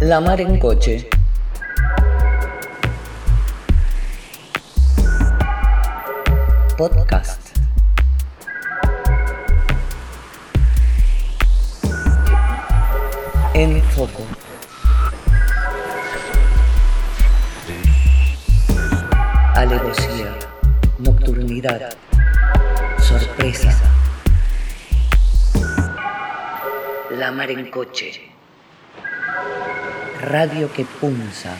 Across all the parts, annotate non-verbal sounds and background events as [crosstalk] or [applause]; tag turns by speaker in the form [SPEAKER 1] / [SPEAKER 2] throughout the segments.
[SPEAKER 1] La mar en coche. Podcast. En foco. Nocturnidad, sorpresa. La mar en coche. Radio que punza.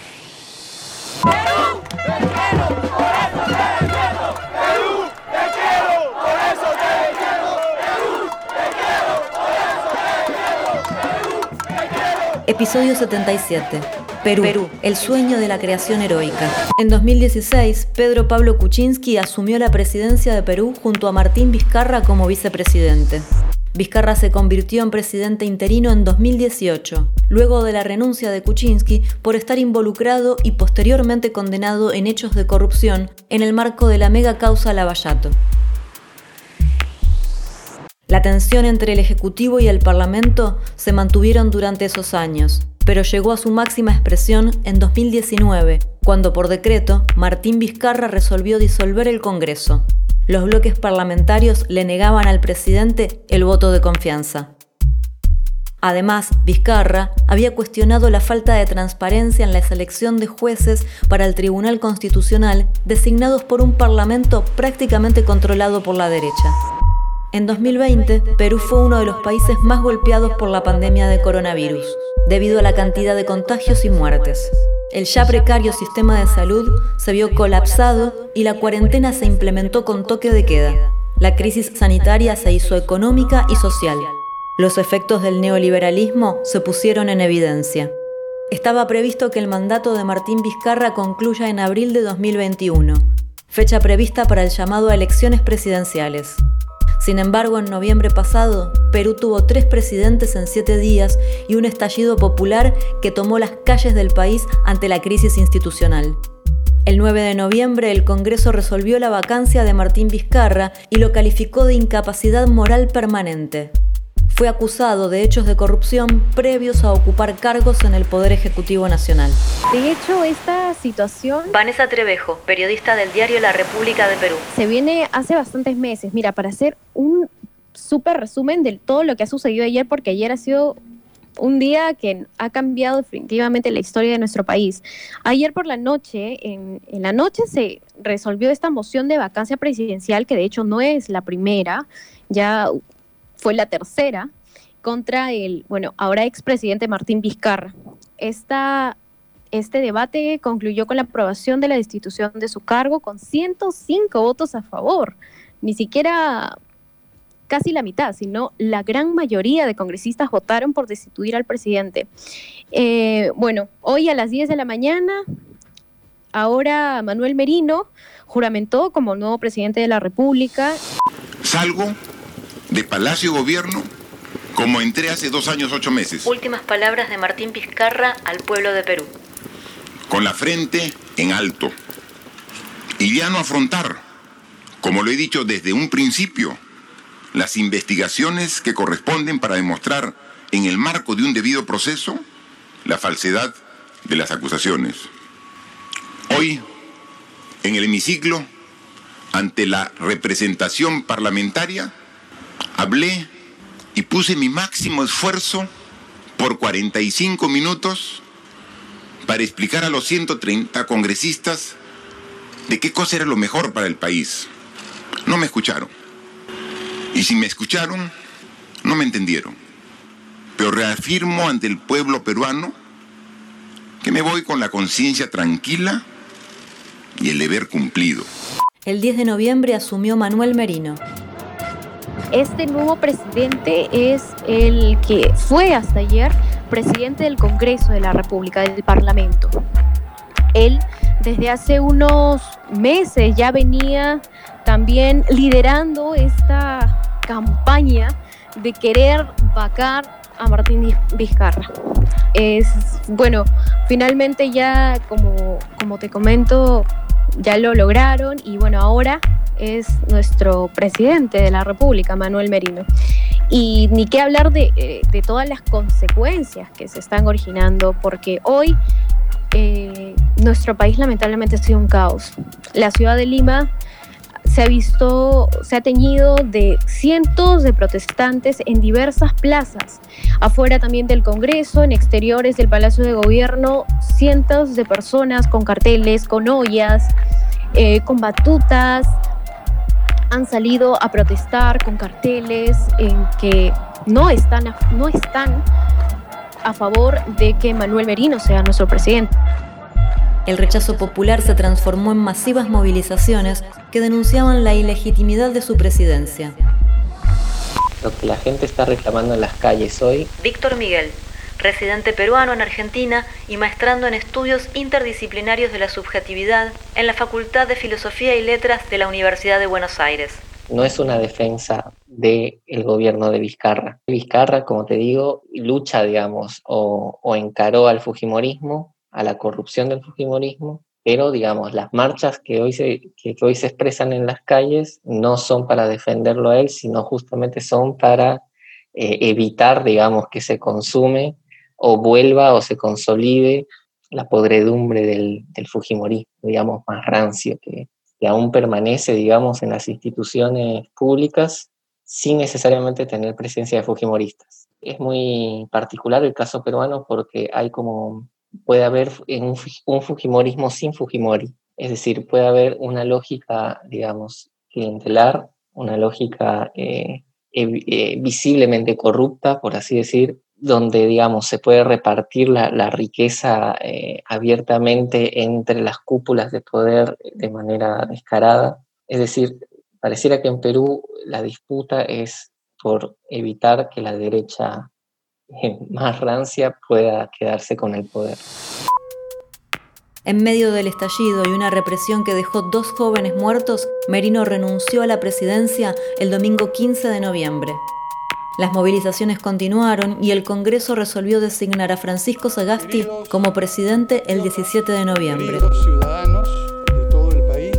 [SPEAKER 2] Episodio 77. Perú, el sueño de la creación heroica. En 2016, Pedro Pablo Kuczynski asumió la presidencia de Perú junto a Martín Vizcarra como vicepresidente. Vizcarra se convirtió en presidente interino en 2018, luego de la renuncia de Kuczynski por estar involucrado y posteriormente condenado en hechos de corrupción en el marco de la mega causa Lavallato. La tensión entre el Ejecutivo y el Parlamento se mantuvieron durante esos años, pero llegó a su máxima expresión en 2019, cuando por decreto Martín Vizcarra resolvió disolver el Congreso. Los bloques parlamentarios le negaban al presidente el voto de confianza. Además, Vizcarra había cuestionado la falta de transparencia en la selección de jueces para el Tribunal Constitucional designados por un parlamento prácticamente controlado por la derecha. En 2020, Perú fue uno de los países más golpeados por la pandemia de coronavirus, debido a la cantidad de contagios y muertes. El ya precario sistema de salud se vio colapsado y la cuarentena se implementó con toque de queda. La crisis sanitaria se hizo económica y social. Los efectos del neoliberalismo se pusieron en evidencia. Estaba previsto que el mandato de Martín Vizcarra concluya en abril de 2021, fecha prevista para el llamado a elecciones presidenciales. Sin embargo, en noviembre pasado, Perú tuvo tres presidentes en siete días y un estallido popular que tomó las calles del país ante la crisis institucional. El 9 de noviembre el Congreso resolvió la vacancia de Martín Vizcarra y lo calificó de incapacidad moral permanente. Fue acusado de hechos de corrupción previos a ocupar cargos en el Poder Ejecutivo Nacional.
[SPEAKER 3] De hecho, esta situación...
[SPEAKER 2] Vanessa Trevejo, periodista del diario La República de Perú.
[SPEAKER 3] Se viene hace bastantes meses. Mira, para hacer un súper resumen de todo lo que ha sucedido ayer, porque ayer ha sido un día que ha cambiado definitivamente la historia de nuestro país. Ayer por la noche, en, en, la noche se resolvió esta moción de vacancia presidencial, que de hecho no es la primera, ya fue la tercera, contra el, bueno, ahora expresidente Martín Vizcarra. Esta, este debate concluyó con la aprobación de la destitución de su cargo con 105 votos a favor. Ni siquiera casi la mitad, sino la gran mayoría de congresistas votaron por destituir al presidente. Eh, bueno, hoy a las 10 de la mañana, ahora Manuel Merino juramentó como nuevo presidente de la República.
[SPEAKER 4] Salgo de Palacio Gobierno como entré hace dos años, ocho meses.
[SPEAKER 2] Últimas palabras de Martín Vizcarra al pueblo de Perú.
[SPEAKER 4] Con la frente en alto. Y ya no afrontar, como lo he dicho desde un principio, las investigaciones que corresponden para demostrar en el marco de un debido proceso la falsedad de las acusaciones. Hoy, en el hemiciclo, ante la representación parlamentaria, hablé y puse mi máximo esfuerzo por 45 minutos para explicar a los 130 congresistas de qué cosa era lo mejor para el país. No me escucharon. Y si me escucharon, no me entendieron. Pero reafirmo ante el pueblo peruano que me voy con la conciencia tranquila y el deber cumplido.
[SPEAKER 2] El 10 de noviembre asumió Manuel Merino.
[SPEAKER 3] Este nuevo presidente es el que fue hasta ayer presidente del Congreso de la República, del Parlamento. Él desde hace unos meses ya venía también liderando esta campaña de querer vacar a Martín Vizcarra. Es bueno, finalmente ya como, como te comento, ya lo lograron y bueno, ahora es nuestro presidente de la República, Manuel Merino. Y ni qué hablar de, eh, de todas las consecuencias que se están originando, porque hoy eh, nuestro país lamentablemente ha sido un caos. La ciudad de Lima se ha visto, se ha teñido de cientos de protestantes en diversas plazas, afuera también del Congreso, en exteriores del Palacio de Gobierno, cientos de personas con carteles, con ollas, eh, con batutas, han salido a protestar con carteles en que no están, no están a favor de que Manuel Merino sea nuestro presidente.
[SPEAKER 2] El rechazo popular se transformó en masivas movilizaciones que denunciaban la ilegitimidad de su presidencia.
[SPEAKER 5] Lo que la gente está reclamando en las calles hoy.
[SPEAKER 2] Víctor Miguel, residente peruano en Argentina y maestrando en estudios interdisciplinarios de la subjetividad en la Facultad de Filosofía y Letras de la Universidad de Buenos Aires.
[SPEAKER 5] No es una defensa del gobierno de Vizcarra. Vizcarra, como te digo, lucha, digamos, o, o encaró al Fujimorismo a la corrupción del Fujimorismo, pero digamos, las marchas que hoy, se, que, hoy se expresan en las calles no son para defenderlo a él, sino justamente son para eh, evitar, digamos, que se consume o vuelva o se consolide la podredumbre del, del Fujimorismo, digamos, más rancio, que, que aún permanece, digamos, en las instituciones públicas sin necesariamente tener presencia de Fujimoristas. Es muy particular el caso peruano porque hay como puede haber un, un Fujimorismo sin Fujimori. Es decir, puede haber una lógica, digamos, clientelar, una lógica eh, eh, visiblemente corrupta, por así decir, donde, digamos, se puede repartir la, riqueza eh, abiertamente entre las cúpulas de poder de manera descarada. Es decir, pareciera que en Perú la disputa es por evitar que la derecha más rancia pueda quedarse con el poder.
[SPEAKER 2] En medio del estallido y una represión que dejó dos jóvenes muertos, Merino renunció a la presidencia el domingo 15 de noviembre. Las movilizaciones continuaron y el Congreso resolvió designar a Francisco Sagasti como presidente el 17 de noviembre.
[SPEAKER 6] ciudadanos de todo el país,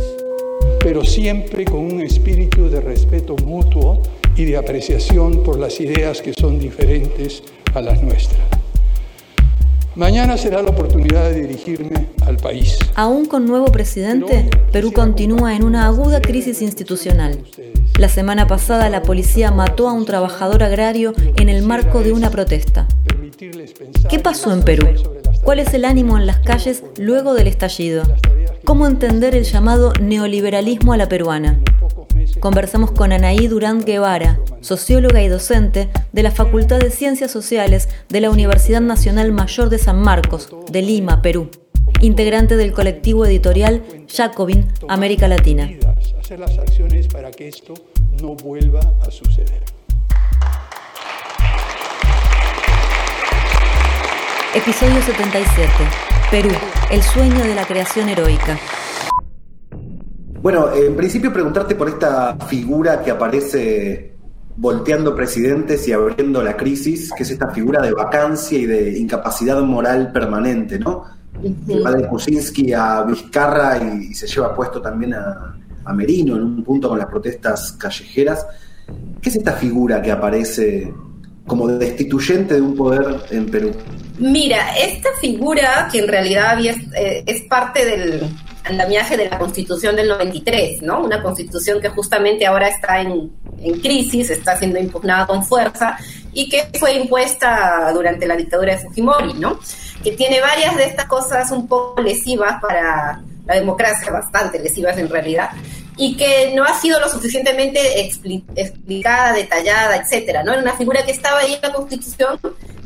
[SPEAKER 6] pero siempre con un espíritu de respeto mutuo y de apreciación por las ideas que son diferentes a las nuestras. Mañana será la oportunidad de dirigirme al país.
[SPEAKER 2] Aún con nuevo presidente, Perú continúa en una aguda crisis institucional. La semana pasada la policía mató a un trabajador agrario en el marco de una protesta. ¿Qué pasó en Perú? ¿Cuál es el ánimo en las calles luego del estallido? ¿Cómo entender el llamado neoliberalismo a la peruana? Conversamos con Anaí Durán Guevara, socióloga y docente de la Facultad de Ciencias Sociales de la Universidad Nacional Mayor de San Marcos, de Lima, Perú, integrante del colectivo editorial Jacobin América Latina.
[SPEAKER 6] Hacer las acciones para que esto no vuelva a suceder.
[SPEAKER 2] Episodio 77. Perú, el sueño de la creación heroica.
[SPEAKER 7] Bueno, en principio preguntarte por esta figura que aparece volteando presidentes y abriendo la crisis, que es esta figura de vacancia y de incapacidad moral permanente, ¿no? Va de Kuczynski a Vizcarra y, se lleva puesto también a, a Merino en un punto con las protestas callejeras. ¿Qué es esta figura que aparece como destituyente de un poder en Perú?
[SPEAKER 8] Mira, esta figura que en realidad había, eh, es parte del andamiaje de la Constitución del 93, ¿no? Una Constitución que justamente ahora está en, en crisis, está siendo impugnada con fuerza y que fue impuesta durante la dictadura de Fujimori, ¿no? Que tiene varias de estas cosas un poco lesivas para la democracia, bastante lesivas en realidad, y que no ha sido lo suficientemente explicada, detallada, etcétera, ¿no? Era una figura que estaba ahí en la Constitución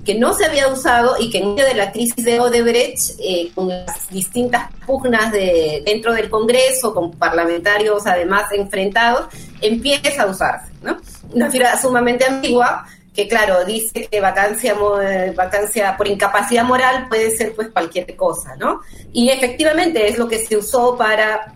[SPEAKER 8] que no se había usado y que en medio de la crisis de Odebrecht, eh, con las distintas pugnas de, dentro del Congreso, con parlamentarios además enfrentados, empieza a usarse, ¿no? Una figura sumamente ambigua, que claro, dice que vacancia, vacancia por incapacidad moral puede ser pues cualquier cosa, ¿no? Y efectivamente es lo que se usó para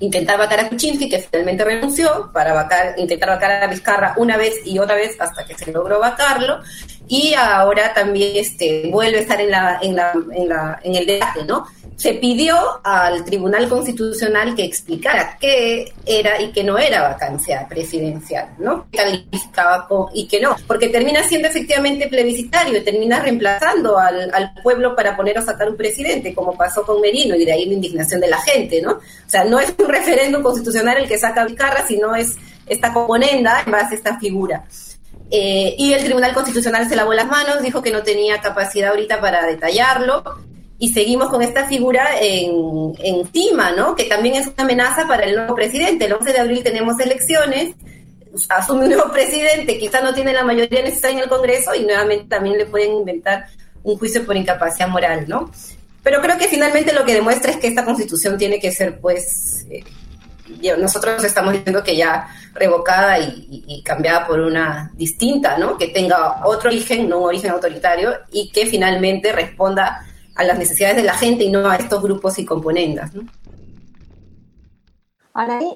[SPEAKER 8] intentar vacar a Kuczynski, que finalmente renunció, para vacar, intentar vacar a Vizcarra una vez y otra vez hasta que se logró vacarlo, y ahora también este, vuelve a estar en, la, en, la, en, la, en el debate, ¿no? se pidió al Tribunal Constitucional que explicara qué era y qué no era vacancia presidencial, ¿no? Calificaba y qué no, porque termina siendo efectivamente plebiscitario termina reemplazando al, pueblo para poner o sacar un presidente, como pasó con Merino, y de ahí la indignación de la gente, ¿no? O sea, no es un referéndum constitucional el que saca Vicarra, sino es esta componenda en base a esta figura. Eh, y el Tribunal Constitucional se lavó las manos, dijo que no tenía capacidad ahorita para detallarlo, y seguimos con esta figura en, encima, ¿no? Que también es una amenaza para el nuevo presidente. El 11 de abril tenemos elecciones, asume un nuevo presidente, quizá no tiene la mayoría necesaria en el Congreso y nuevamente también le pueden inventar un juicio por incapacidad moral, ¿no? Pero creo que finalmente lo que demuestra es que esta constitución tiene que ser, pues, eh, nosotros estamos diciendo que ya revocada y, cambiada por una distinta, ¿no? Que tenga otro origen, no un origen autoritario, y que finalmente responda a las necesidades de la gente y no a estos grupos y componendas. ¿no?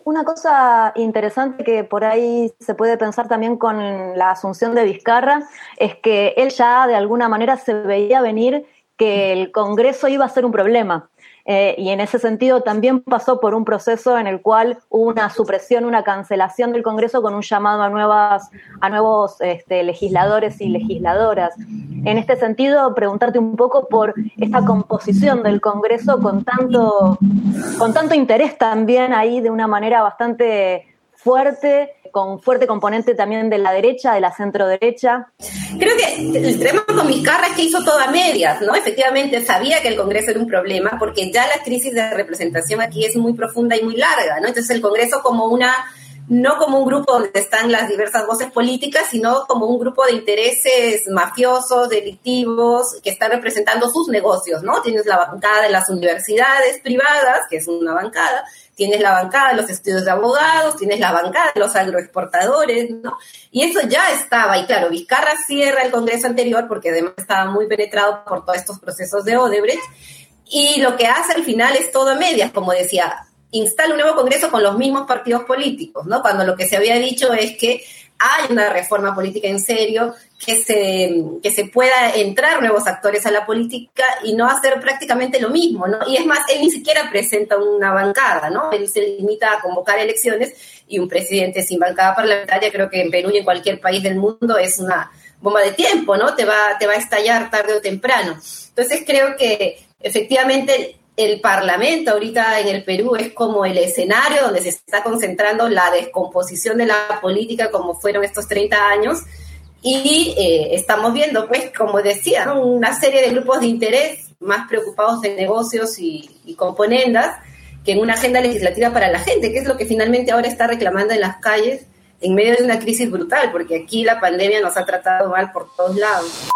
[SPEAKER 2] Una cosa interesante que por ahí se puede pensar también con la asunción de Vizcarra es que él ya de alguna manera se veía venir que el Congreso iba a ser un problema. Eh, y en ese sentido también pasó por un proceso en el cual hubo una supresión, una cancelación del Congreso con un llamado a, nuevas, a nuevos este, legisladores y legisladoras. En este sentido, preguntarte un poco por esta composición del Congreso con tanto, con tanto interés también ahí de una manera bastante fuerte con fuerte componente también de la derecha, de la centro derecha.
[SPEAKER 8] Creo que el tema con Vizcarra es que hizo todo a medias, ¿no? Efectivamente sabía que el Congreso era un problema porque ya la crisis de representación aquí es muy profunda y muy larga, ¿no? Entonces el Congreso como una no como un grupo donde están las diversas voces políticas, sino como un grupo de intereses mafiosos, delictivos, que están representando sus negocios, ¿no? Tienes la bancada de las universidades privadas, que es una bancada, tienes la bancada de los estudios de abogados, tienes la bancada de los agroexportadores, ¿no? Y eso ya estaba, y claro, Vizcarra cierra el Congreso anterior porque además estaba muy penetrado por todos estos procesos de Odebrecht, y lo que hace al final es todo a medias, como decía, instala un nuevo Congreso con los mismos partidos políticos, ¿no? Cuando lo que se había dicho es que hay una reforma política en serio, que se, que se pueda entrar nuevos actores a la política y no hacer prácticamente lo mismo, ¿no? Y es más, él ni siquiera presenta una bancada, ¿no? Él se limita a convocar elecciones y un presidente sin bancada parlamentaria, creo que en Perú y en cualquier país del mundo es una bomba de tiempo, ¿no? Te va, te va a estallar tarde o temprano. Entonces creo que efectivamente el Parlamento ahorita en el Perú es como el escenario donde se está concentrando la descomposición de la política como fueron estos 30 años y eh, estamos viendo, pues, como decía, una serie de grupos de interés más preocupados en negocios y, y componendas que en una agenda legislativa para la gente, que es lo que finalmente ahora está reclamando en las calles en medio de una crisis brutal, porque aquí la pandemia nos ha tratado mal por todos lados.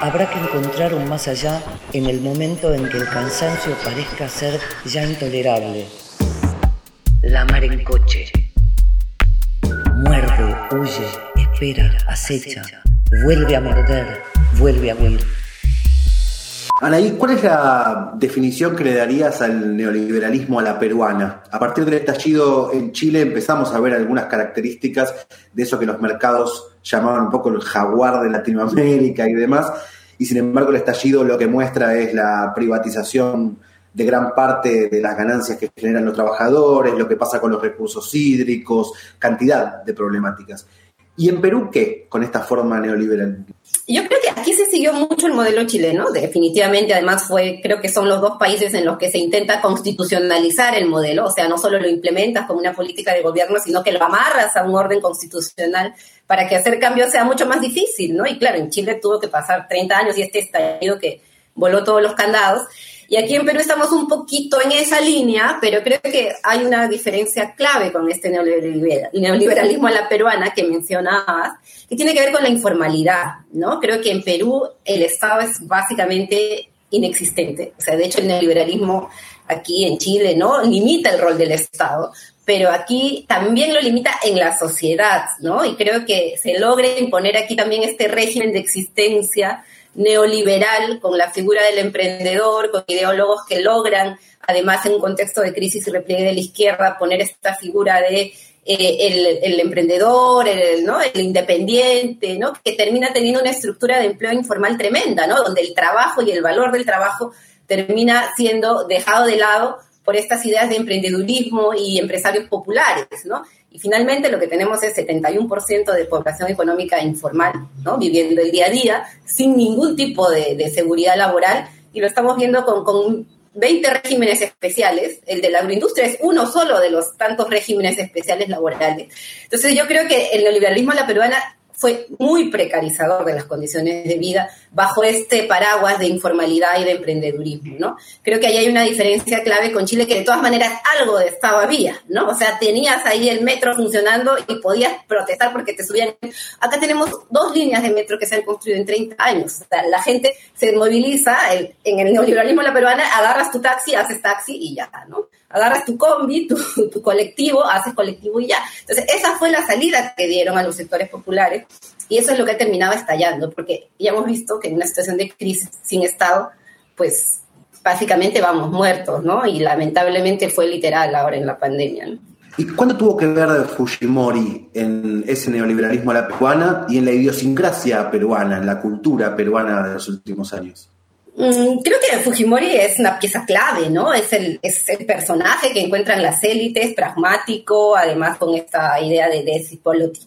[SPEAKER 1] Habrá que encontrar un más allá en el momento en que el cansancio parezca ser ya intolerable. La mar en coche. Muerde, huye, espera, acecha, vuelve a morder, vuelve a huir.
[SPEAKER 7] Anaí, ¿cuál es la definición que le darías al neoliberalismo a la peruana? A partir del estallido en Chile empezamos a ver algunas características de eso que los mercados llamaban un poco el jaguar de Latinoamérica y demás, y sin embargo el estallido lo que muestra es la privatización de gran parte de las ganancias que generan los trabajadores, lo que pasa con los recursos hídricos, cantidad de problemáticas. ¿Y en Perú qué con esta forma neoliberal?
[SPEAKER 8] Yo creo que aquí se siguió mucho el modelo chileno, definitivamente, además fue, creo que son los dos países en los que se intenta constitucionalizar el modelo, o sea, no solo lo implementas como una política de gobierno, sino que lo amarras a un orden constitucional para que hacer cambios sea mucho más difícil, ¿no? Y claro, en Chile tuvo que pasar 30 años y este estallido que voló todos los candados. Y aquí en Perú estamos un poquito en esa línea, pero creo que hay una diferencia clave con este neoliberalismo a la peruana que mencionabas, que tiene que ver con la informalidad, ¿no? Creo que en Perú el Estado es básicamente inexistente. O sea, de hecho el neoliberalismo aquí en Chile, ¿no? Limita el rol del Estado, pero aquí también lo limita en la sociedad, ¿no? Y creo que se logra imponer aquí también este régimen de existencia neoliberal con la figura del emprendedor, con ideólogos que logran, además en un contexto de crisis y repliegue de la izquierda, poner esta figura de eh, el, emprendedor, el, ¿no? el independiente, ¿no? que termina teniendo una estructura de empleo informal tremenda, ¿no? donde el trabajo y el valor del trabajo termina siendo dejado de lado por estas ideas de emprendedurismo y empresarios populares, ¿no? Y finalmente lo que tenemos es 71% de población económica informal, ¿no? Viviendo el día a día sin ningún tipo de, seguridad laboral y lo estamos viendo con, con 20 regímenes especiales. El de la agroindustria es uno solo de los tantos regímenes especiales laborales. Entonces yo creo que el neoliberalismo a la peruana fue muy precarizador de las condiciones de vida bajo este paraguas de informalidad y de emprendedurismo, ¿no? Creo que ahí hay una diferencia clave con Chile que de todas maneras algo de Estado había, ¿no? O sea, tenías ahí el metro funcionando y podías protestar porque te subían. Acá tenemos dos líneas de metro que se han construido en 30 años. La gente se moviliza en el neoliberalismo la peruana, agarras tu taxi, haces taxi y ya, ¿no? Agarras tu combi, [laughs] tu, colectivo, haces colectivo y ya. Entonces, esa fue la salida que dieron a los sectores populares y eso es lo que terminaba estallando, porque ya hemos visto que en una situación de crisis sin Estado, pues básicamente vamos muertos, ¿no? Y lamentablemente fue literal ahora en la pandemia, ¿no?
[SPEAKER 7] ¿Y cuándo tuvo que ver Fujimori en ese neoliberalismo a la peruana y en la idiosincrasia peruana, en la cultura peruana de los últimos años?
[SPEAKER 8] Mm, creo que Fujimori es una pieza clave, ¿no? Es el, es el personaje que encuentran las élites, pragmático, además con esta idea de, de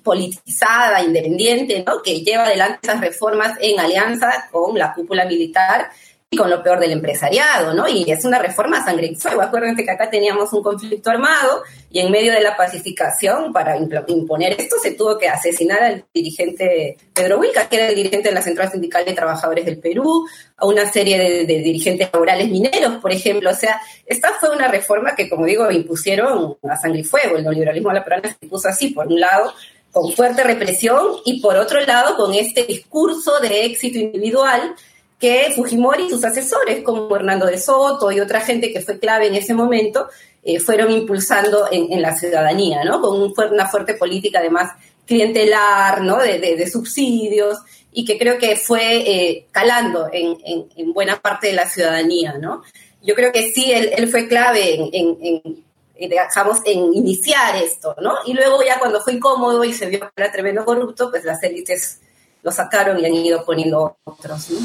[SPEAKER 8] politizada, independiente, ¿no? Que lleva adelante esas reformas en alianza con la cúpula militar y con lo peor del empresariado, ¿no? Y es una reforma sangre y fuego. Acuérdense que acá teníamos un conflicto armado y en medio de la pacificación, para imponer esto, se tuvo que asesinar al dirigente Pedro Wilca, que era el dirigente de la Central Sindical de Trabajadores del Perú, a una serie de, dirigentes laborales mineros, por ejemplo. O sea, esta fue una reforma que, como digo, impusieron a sangre y fuego. El neoliberalismo a la peruana se impuso así, por un lado, con fuerte represión y por otro lado, con este discurso de éxito individual que Fujimori y sus asesores, como Hernando de Soto y otra gente que fue clave en ese momento, eh, fueron impulsando en, la ciudadanía, ¿no? Con una fuerte política además clientelar, ¿no? De, subsidios y que creo que fue eh, calando en, buena parte de la ciudadanía, ¿no? Yo creo que sí, él, fue clave en, digamos, en iniciar esto, ¿no? Y luego ya cuando fue incómodo y se vio que era tremendo corrupto, pues las élites lo sacaron y han ido poniendo otros, ¿no?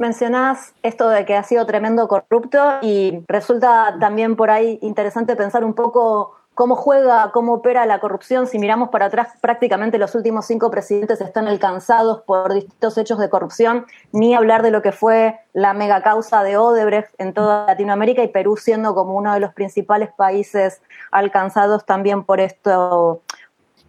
[SPEAKER 2] Mencionás esto de que ha sido tremendo corrupto y resulta también por ahí interesante pensar un poco cómo juega, cómo opera la corrupción. Si miramos para atrás, prácticamente los últimos cinco presidentes están alcanzados por distintos hechos de corrupción, ni hablar de lo que fue la mega causa de Odebrecht en toda Latinoamérica y Perú siendo como uno de los principales países alcanzados también por esto,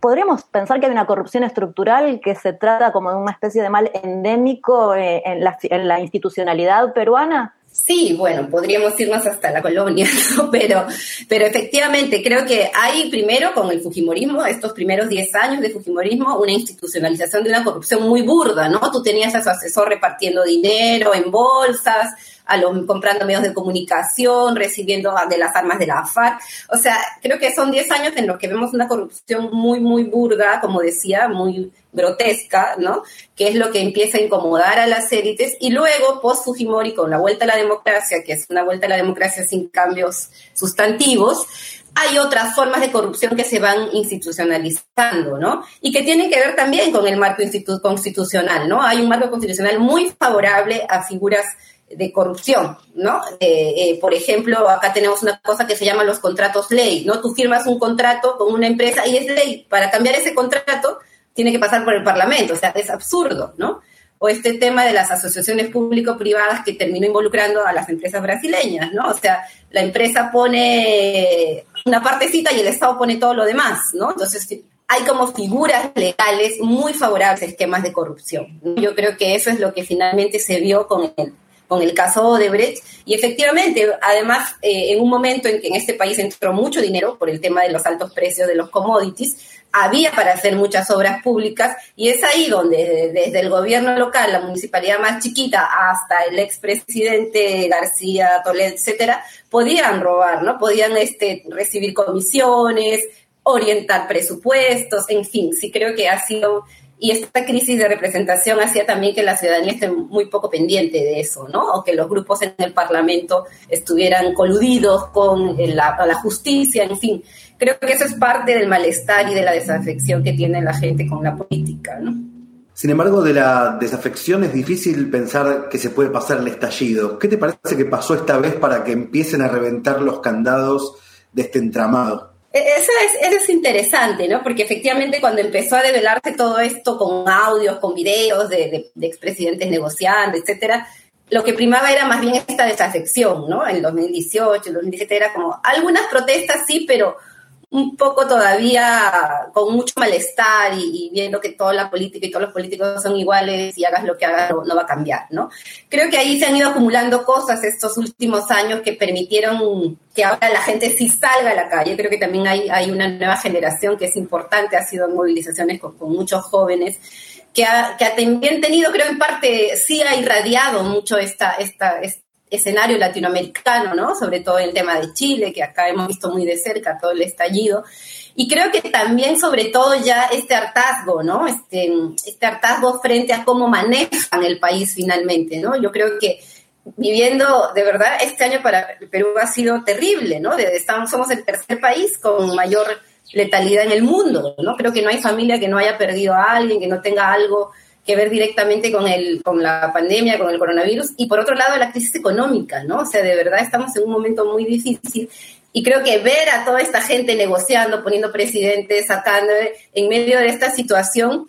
[SPEAKER 2] ¿Podríamos pensar que hay una corrupción estructural que se trata como de una especie de mal endémico eh, en la, institucionalidad peruana?
[SPEAKER 8] Sí, bueno, podríamos irnos hasta la colonia, [laughs] pero, pero efectivamente creo que hay primero con el Fujimorismo, estos primeros 10 años de Fujimorismo, una institucionalización de una corrupción muy burda, ¿no? Tú tenías a su asesor repartiendo dinero en bolsas, comprando medios de comunicación, recibiendo de las armas de la FARC. O sea, creo que son 10 años en los que vemos una corrupción muy, muy burda, como decía, muy grotesca, ¿no? Que es lo que empieza a incomodar a las élites. Y luego, post Fujimori, con la vuelta a la democracia, que es una vuelta a la democracia sin cambios sustantivos, hay otras formas de corrupción que se van institucionalizando, ¿no? Y que tienen que ver también con el marco constitucional, ¿no? Hay un marco constitucional muy favorable a figuras de corrupción, ¿no? Eh, eh, por ejemplo, acá tenemos una cosa que se llama los contratos ley, ¿no? Tú firmas un contrato con una empresa y es ley. Para cambiar ese contrato tiene que pasar por el Parlamento, o sea, es absurdo, ¿no? O este tema de las asociaciones público-privadas que terminó involucrando a las empresas brasileñas, ¿no? O sea, la empresa pone una partecita y el Estado pone todo lo demás, ¿no? Entonces, hay como figuras legales muy favorables a esquemas de corrupción. Yo creo que eso es lo que finalmente se vio con el con el caso Odebrecht. Y efectivamente, además, eh, en un momento en que en este país entró mucho dinero por el tema de los altos precios de los commodities, había para hacer muchas obras públicas y es ahí donde desde el gobierno local, la municipalidad más chiquita, hasta el expresidente García Toledo, etcétera, podían robar, ¿no? Podían este, recibir comisiones, orientar presupuestos, en fin, sí creo que ha sido y esta crisis de representación hacía también que la ciudadanía esté muy poco pendiente de eso, ¿no? O que los grupos en el Parlamento estuvieran coludidos con la, la justicia, en fin. Creo que eso es parte del malestar y de la desafección que tiene la gente con la política, ¿no?
[SPEAKER 7] Sin embargo, de la desafección es difícil pensar que se puede pasar el estallido. ¿Qué te parece que pasó esta vez para que empiecen a reventar los candados de este entramado?
[SPEAKER 8] E-, eso es, es interesante, ¿no? Porque efectivamente cuando empezó a develarse todo esto con audios, con videos de, de, expresidentes negociando, etcétera, lo que primaba era más bien esta desafección, ¿no? En 2018, el 2017 era como algunas protestas sí, pero un poco todavía con mucho malestar y, viendo que toda la política y todos los políticos son iguales y hagas lo que hagas no, va a cambiar, ¿no? Creo que ahí se han ido acumulando cosas estos últimos años que permitieron que ahora la gente sí salga a la calle. Creo que también hay, hay una nueva generación que es importante, ha sido en movilizaciones con, muchos jóvenes que, ha, que ha también tenido, creo en parte, sí ha irradiado mucho esta, esta, escenario latinoamericano, ¿no? Sobre todo el tema de Chile, que acá hemos visto muy de cerca todo el estallido. Y creo que también, sobre todo, ya este hartazgo, ¿no? Este, este hartazgo frente a cómo manejan el país finalmente, ¿no? Yo creo que viviendo, de verdad, este año para Perú ha sido terrible, ¿no? Estamos, somos el tercer país con mayor letalidad en el mundo, ¿no? Creo que no hay familia que no haya perdido a alguien, que no tenga algo que ver directamente con, el, con la pandemia, con el coronavirus, y por otro lado la crisis económica, ¿no? O sea, de verdad estamos en un momento muy difícil y creo que ver a toda esta gente negociando, poniendo presidentes, sacando en medio de esta situación,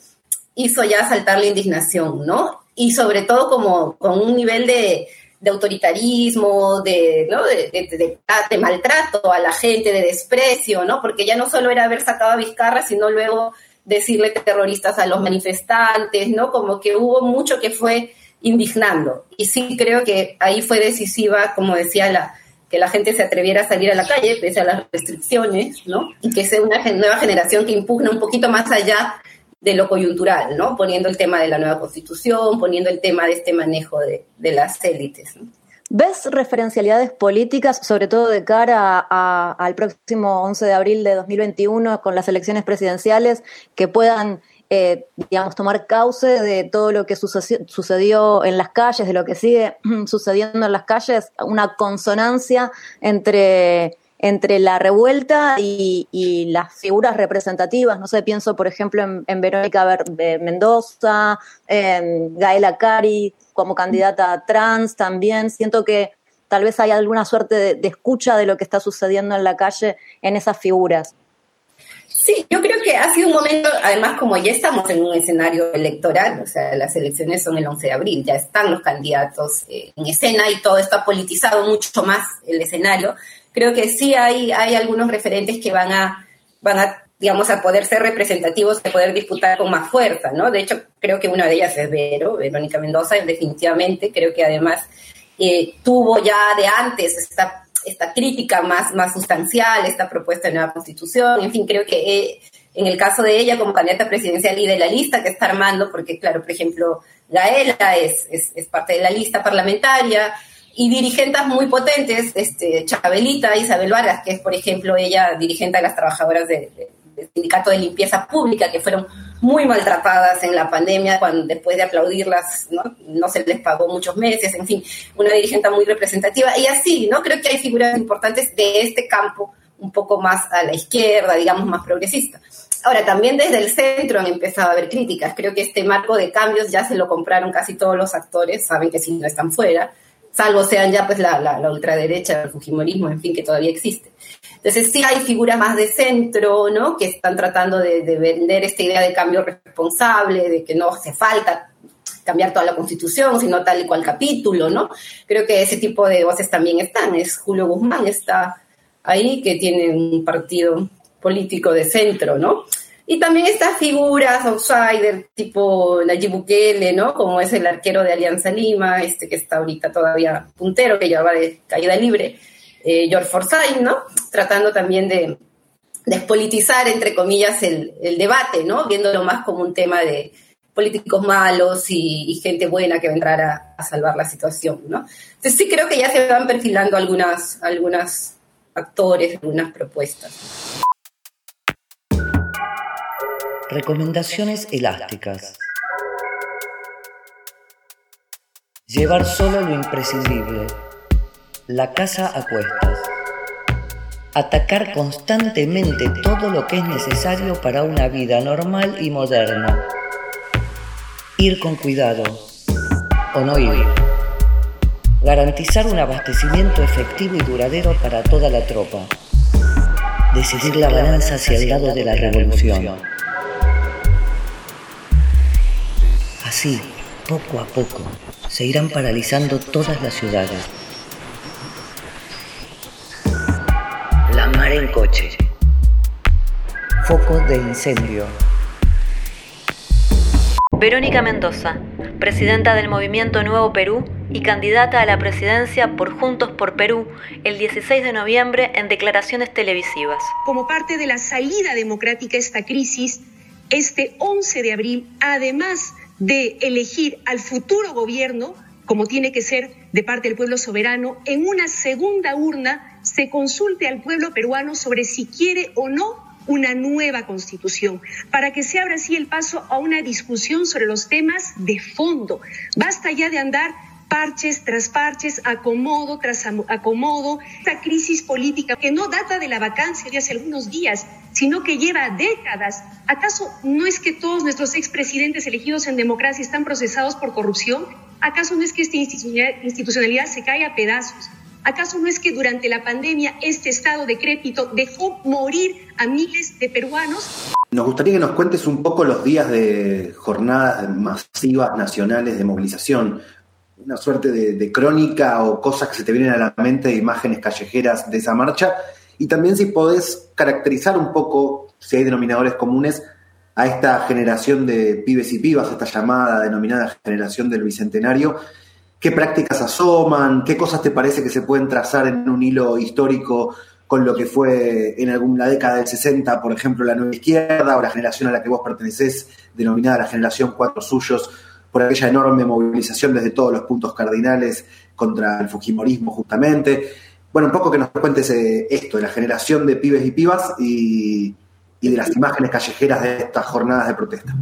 [SPEAKER 8] hizo ya saltar la indignación, ¿no? Y sobre todo como con un nivel de, de autoritarismo, de, ¿no? De, de, de, maltrato a la gente, de desprecio, ¿no? Porque ya no solo era haber sacado a Vizcarra, sino luego decirle terroristas a los manifestantes, ¿no? Como que hubo mucho que fue indignando. Y sí creo que ahí fue decisiva, como decía la que la gente se atreviera a salir a la calle pese a las restricciones, ¿no? Y que sea una nueva generación que impugna un poquito más allá de lo coyuntural, ¿no? Poniendo el tema de la nueva constitución, poniendo el tema de este manejo de, de las élites. ¿no?
[SPEAKER 2] ¿Ves referencialidades políticas, sobre todo de cara al próximo 11 de abril de 2021 con las elecciones presidenciales, que puedan, eh, digamos, tomar cauce de todo lo que sucedió, en las calles, de lo que sigue [clears throat] sucediendo en las calles, una consonancia entre entre la revuelta y, las figuras representativas. No sé, pienso, por ejemplo, en, Verónica Mendoza, en Gaela Cari como candidata trans también. Siento que tal vez hay alguna suerte de, escucha de lo que está sucediendo en la calle en esas figuras.
[SPEAKER 8] Sí, yo creo que ha sido un momento, además como ya estamos en un escenario electoral, o sea, las elecciones son el 11 de abril, ya están los candidatos eh, en escena y todo esto ha politizado mucho más el escenario creo que sí hay, hay algunos referentes que van a, van a, digamos, a poder ser representativos, a poder disputar con más fuerza, ¿no? De hecho, creo que una de ellas es Vero, Verónica Mendoza, definitivamente, creo que además eh, tuvo ya de antes esta, esta crítica más, más sustancial, esta propuesta de nueva constitución, en fin, creo que eh, en el caso de ella como candidata presidencial y de la lista que está armando, porque claro, por ejemplo, Gaela es, es, es parte de la lista parlamentaria, y dirigentes muy potentes, este, Chabelita, Isabel Vargas, que es, por ejemplo, ella dirigente de las trabajadoras del Sindicato de Limpieza Pública, que fueron muy maltratadas en la pandemia, cuando después de aplaudirlas ¿no? no se les pagó muchos meses, en fin, una dirigente muy representativa. Y así, ¿no? Creo que hay figuras importantes de este campo, un poco más a la izquierda, digamos, más progresista. Ahora, también desde el centro han empezado a haber críticas. Creo que este marco de cambios ya se lo compraron casi todos los actores, saben que si no están fuera salvo sean ya pues la, la, ultraderecha, el fujimorismo, en fin, que todavía existe. Entonces sí hay figuras más de centro, ¿no? Que están tratando de, vender esta idea de cambio responsable, de que no hace falta cambiar toda la constitución, sino tal y cual capítulo, ¿no? Creo que ese tipo de voces también están. Es Julio Guzmán está ahí, que tiene un partido político de centro, ¿no? Y también estas figuras outsider, tipo Nayib Bukele, ¿no? Como es el arquero de Alianza Lima, este que está ahorita todavía puntero, que ya va de caída libre, eh, George Forsyth, ¿no? Tratando también de despolitizar, entre comillas, el, debate, ¿no? Viéndolo más como un tema de políticos malos y, gente buena que vendrá a, salvar la situación, ¿no? Entonces sí creo que ya se van perfilando algunas, algunas actores, algunas propuestas.
[SPEAKER 1] Recomendaciones elásticas. Llevar solo lo imprescindible. La casa a cuestas. Atacar constantemente todo lo que es necesario para una vida normal y moderna. Ir con cuidado. O no ir. Garantizar un abastecimiento efectivo y duradero para toda la tropa. Decidir la balanza hacia el lado de la revolución. Así, poco a poco, se irán paralizando todas las ciudades. La mar en coche. Foco de incendio.
[SPEAKER 2] Verónica Mendoza, presidenta del Movimiento Nuevo Perú y candidata a la presidencia por Juntos por Perú el 16 de noviembre en declaraciones televisivas.
[SPEAKER 9] Como parte de la salida democrática a esta crisis, este 11 de abril, además de elegir al futuro gobierno, como tiene que ser de parte del pueblo soberano, en una segunda urna se consulte al pueblo peruano sobre si quiere o no una nueva constitución, para que se abra así el paso a una discusión sobre los temas de fondo. Basta ya de andar parches tras parches, acomodo tras acomodo, esta crisis política que no data de la vacancia de hace algunos días, sino que lleva décadas. ¿Acaso no es que todos nuestros expresidentes elegidos en democracia están procesados por corrupción? ¿Acaso no es que esta institucionalidad se cae a pedazos? ¿Acaso no es que durante la pandemia este estado decrépito dejó morir a miles de peruanos?
[SPEAKER 7] Nos gustaría que nos cuentes un poco los días de jornadas masivas nacionales de movilización una suerte de, crónica o cosas que se te vienen a la mente de imágenes callejeras de esa marcha. Y también si podés caracterizar un poco, si hay denominadores comunes, a esta generación de pibes y pibas, esta llamada denominada generación del Bicentenario, qué prácticas asoman, qué cosas te parece que se pueden trazar en un hilo histórico con lo que fue en alguna década del 60, por ejemplo, la nueva izquierda o la generación a la que vos pertenecés, denominada la generación cuatro suyos, por aquella enorme movilización desde todos los puntos cardinales contra el Fujimorismo justamente. Bueno, un poco que nos cuentes eh, esto, de la generación de pibes y pibas y, de las imágenes callejeras de estas jornadas de protesta.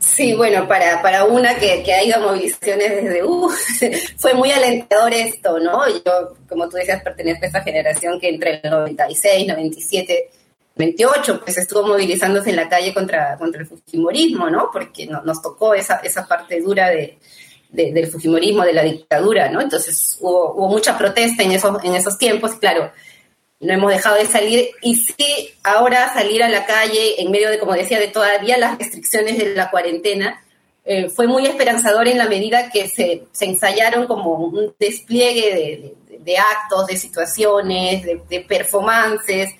[SPEAKER 8] Sí, bueno, para, para una que, ha ido a movilizaciones desde, uh, [laughs] fue muy alentador esto, ¿no? Yo, como tú decías, pertenezco a esa generación que entre el 96, 97 28, pues estuvo movilizándose en la calle contra, contra el Fujimorismo, ¿no? Porque nos tocó esa, esa parte dura de, del Fujimorismo, de la dictadura, ¿no? Entonces hubo, hubo mucha protesta en esos, en esos tiempos, claro, no hemos dejado de salir y sí, ahora salir a la calle en medio de, como decía, de todavía las restricciones de la cuarentena, eh, fue muy esperanzador en la medida que se, ensayaron como un despliegue de, de, actos, de situaciones, de performances,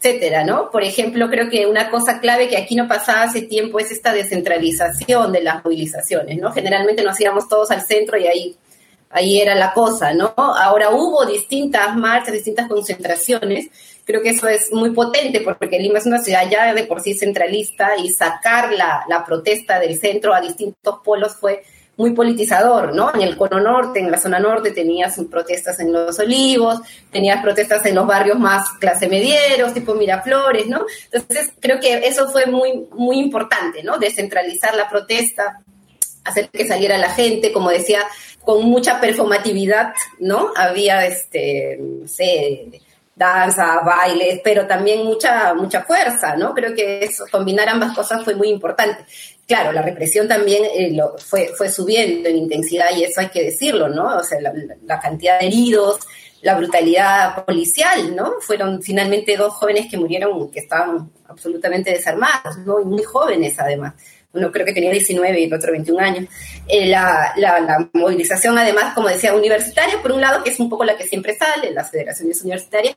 [SPEAKER 8] etcétera, ¿no? Por ejemplo, creo que una cosa clave que aquí no pasaba hace tiempo es esta descentralización de las movilizaciones, ¿no? Generalmente nos íbamos todos al centro y ahí, ahí era la cosa, ¿no? Ahora hubo distintas marchas, distintas concentraciones. Creo que eso es muy potente porque Lima es una ciudad ya de por sí centralista y sacar la, la protesta del centro a distintos polos fue muy politizador, ¿no? En el cono norte, en la zona norte, tenías protestas en Los Olivos, tenías protestas en los barrios más clase medieros, tipo Miraflores, ¿no? Entonces, creo que eso fue muy, muy importante, ¿no? Descentralizar la protesta, hacer que saliera la gente, como decía, con mucha performatividad, ¿no? Había, este, no sé, danza, bailes, pero también mucha, mucha fuerza, ¿no? Creo que eso, combinar ambas cosas fue muy importante claro, la represión también eh, lo, fue, fue subiendo en intensidad y eso hay que decirlo, ¿no? O sea, la, cantidad de heridos, la brutalidad policial, ¿no? Fueron finalmente dos jóvenes que murieron, que estaban absolutamente desarmados, ¿no? Y muy jóvenes además. Uno creo que tenía 19 y el otro 21 años. Eh, la, la, movilización, además, como decía, universitaria, por un lado, que es un poco la que siempre sale, las federaciones universitarias,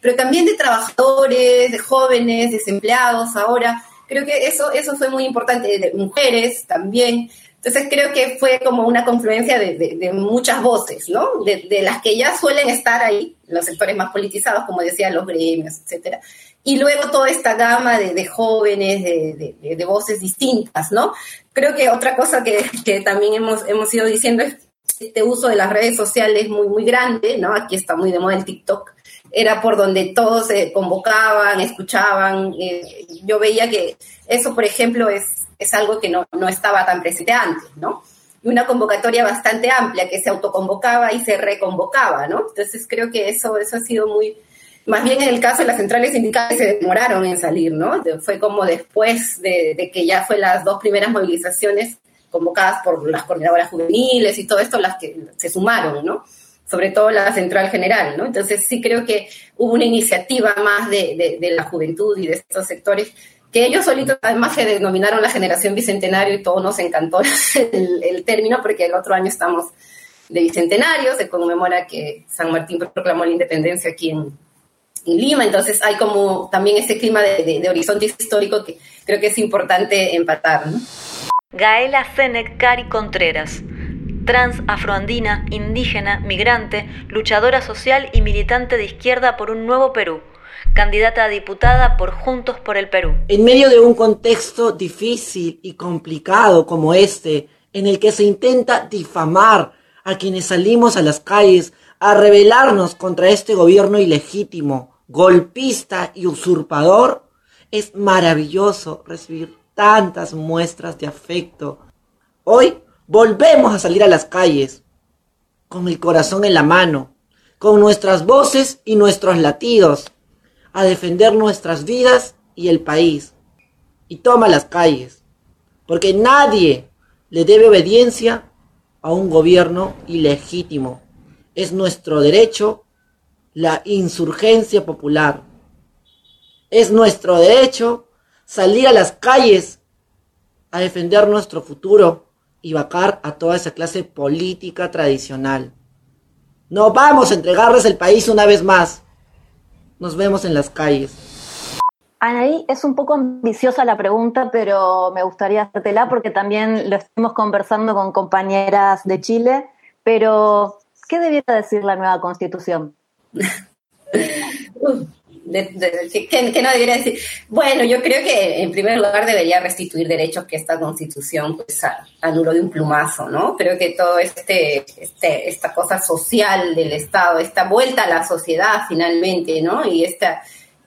[SPEAKER 8] pero también de trabajadores, de jóvenes, desempleados ahora, Creo que eso, eso fue muy importante, de mujeres también. Entonces creo que fue como una confluencia de, muchas voces, ¿no? De, las que ya suelen estar ahí, los sectores más politizados, como decía, los gremios, etcétera. Y luego toda esta gama de, jóvenes, de, voces distintas, ¿no? Creo que otra cosa que, que, también hemos, hemos ido diciendo es este uso de las redes sociales muy, muy grande, ¿no? Aquí está muy de moda el TikTok era por donde todos se convocaban, escuchaban. Eh, yo veía que eso, por ejemplo, es, es algo que no, no estaba tan presente antes, ¿no? Y una convocatoria bastante amplia que se autoconvocaba y se reconvocaba, ¿no? Entonces creo que eso, eso ha sido muy, más bien en el caso de las centrales sindicales se demoraron en salir, ¿no? Fue como después de, de, que ya fue las dos primeras movilizaciones convocadas por las coordinadoras juveniles y todo esto las que se sumaron, ¿no? Sobre todo la central general, ¿no? Entonces sí creo que hubo una iniciativa más de, de, la juventud y de estos sectores que ellos solitos además se denominaron la generación bicentenario y todo nos encantó [laughs] el, término porque el otro año estamos de bicentenario, se conmemora que San Martín proclamó la independencia aquí en, Lima, entonces hay como también ese clima de, de, de, horizonte histórico que creo que es importante empatar. ¿no?
[SPEAKER 2] Gaela Fenech Cari Contreras, trans, afroandina, indígena, migrante, luchadora social y militante de izquierda por un nuevo Perú, candidata a diputada por Juntos por el Perú.
[SPEAKER 10] En medio de un contexto difícil y complicado como este, en el que se intenta difamar a quienes salimos a las calles a rebelarnos contra este gobierno ilegítimo, golpista y usurpador, es maravilloso recibir tantas muestras de afecto. Hoy volvemos a salir a las calles, con el corazón en la mano, con nuestras voces y nuestros latidos, a defender nuestras vidas y el país. Y toma las calles, porque nadie le debe obediencia a un gobierno ilegítimo. Es nuestro derecho la insurgencia popular. Es nuestro derecho salir a las calles a defender nuestro futuro y vacar a toda esa clase política tradicional. No vamos a entregarles el país una vez más. Nos vemos en las calles.
[SPEAKER 2] Anaí, es un poco ambiciosa la pregunta, pero me gustaría hacértela porque también lo estuvimos conversando con compañeras de Chile. Pero, ¿qué debiera decir la nueva constitución? [laughs]
[SPEAKER 8] De, de, ¿qué, ¿qué, no debería decir? Bueno, yo creo que en primer lugar debería restituir derechos que esta constitución pues, anuló de un plumazo, ¿no? Creo que todo este, este, esta cosa social del Estado, esta vuelta a la sociedad finalmente, ¿no? Y esta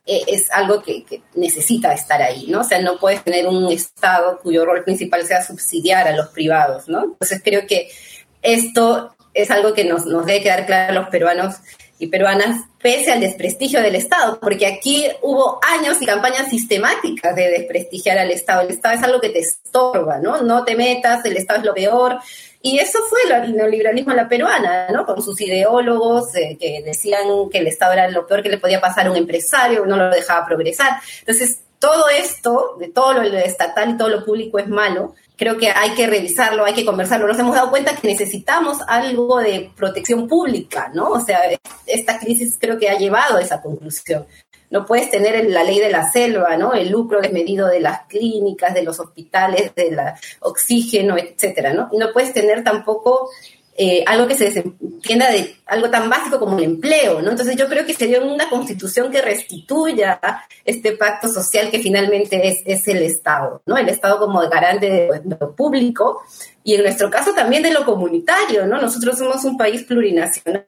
[SPEAKER 8] es algo que, que, necesita estar ahí, ¿no? O sea, no puedes tener un Estado cuyo rol principal sea subsidiar a los privados, ¿no? Entonces creo que esto es algo que nos, nos debe quedar claro a los peruanos y peruanas, pese al desprestigio del Estado, porque aquí hubo años y campañas sistemáticas de desprestigiar al Estado. El Estado es algo que te estorba, ¿no? No te metas, el Estado es lo peor. Y eso fue el neoliberalismo a la peruana, ¿no? Con sus ideólogos eh, que decían que el Estado era lo peor que le podía pasar a un empresario, no lo dejaba progresar. Entonces, todo esto, de todo lo estatal y todo lo público es malo, creo que hay que revisarlo, hay que conversarlo. Nos hemos dado cuenta que necesitamos algo de protección pública, ¿no? O sea, esta crisis creo que ha llevado a esa conclusión. No puedes tener la ley de la selva, ¿no? El lucro desmedido de las clínicas, de los hospitales, del oxígeno, etcétera, ¿no? Y no puedes tener tampoco eh, algo que se entienda de algo tan básico como el empleo, ¿no? Entonces yo creo que sería una constitución que restituya este pacto social que finalmente es, es el Estado, ¿no? El Estado como garante de, de lo público y en nuestro caso también de lo comunitario, ¿no? Nosotros somos un país plurinacional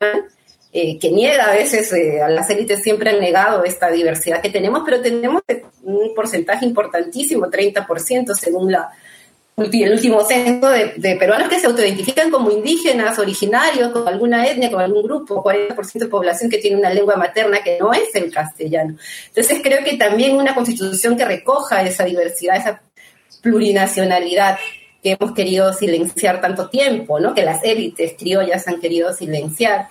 [SPEAKER 8] eh, que niega a veces, eh, a las élites siempre han negado esta diversidad que tenemos, pero tenemos un porcentaje importantísimo, 30% según la, el último censo de, peruanos que se autoidentifican como indígenas, originarios, con alguna etnia, con algún grupo, 40% de población que tiene una lengua materna que no es el castellano. Entonces creo que también una constitución que recoja esa diversidad, esa plurinacionalidad que hemos querido silenciar tanto tiempo, ¿no? que las élites criollas han querido silenciar,